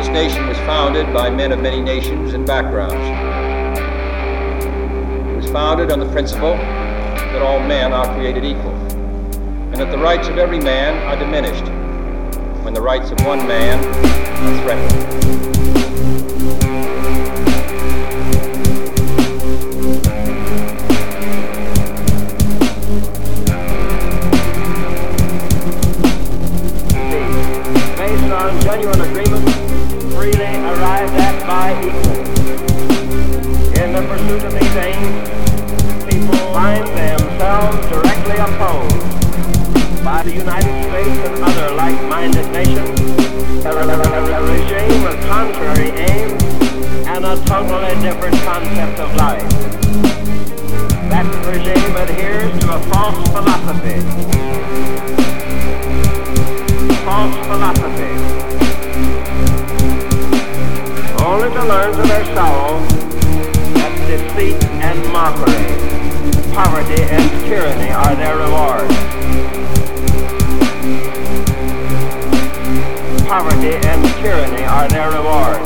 This nation was founded by men of many nations and backgrounds. It was founded on the principle that all men are created equal, and that the rights of every man are diminished when the rights of one man are threatened. genuine agreement, freely arrived at by equals. In the pursuit of these aims, people find themselves directly opposed by the United States and other like-minded nations, a, a- regime with contrary aims and a totally different concept of life. That regime adheres to a false philosophy false philosophy. Only to learn to their sorrow that deceit and mockery, poverty and tyranny are their reward. Poverty and tyranny are their reward.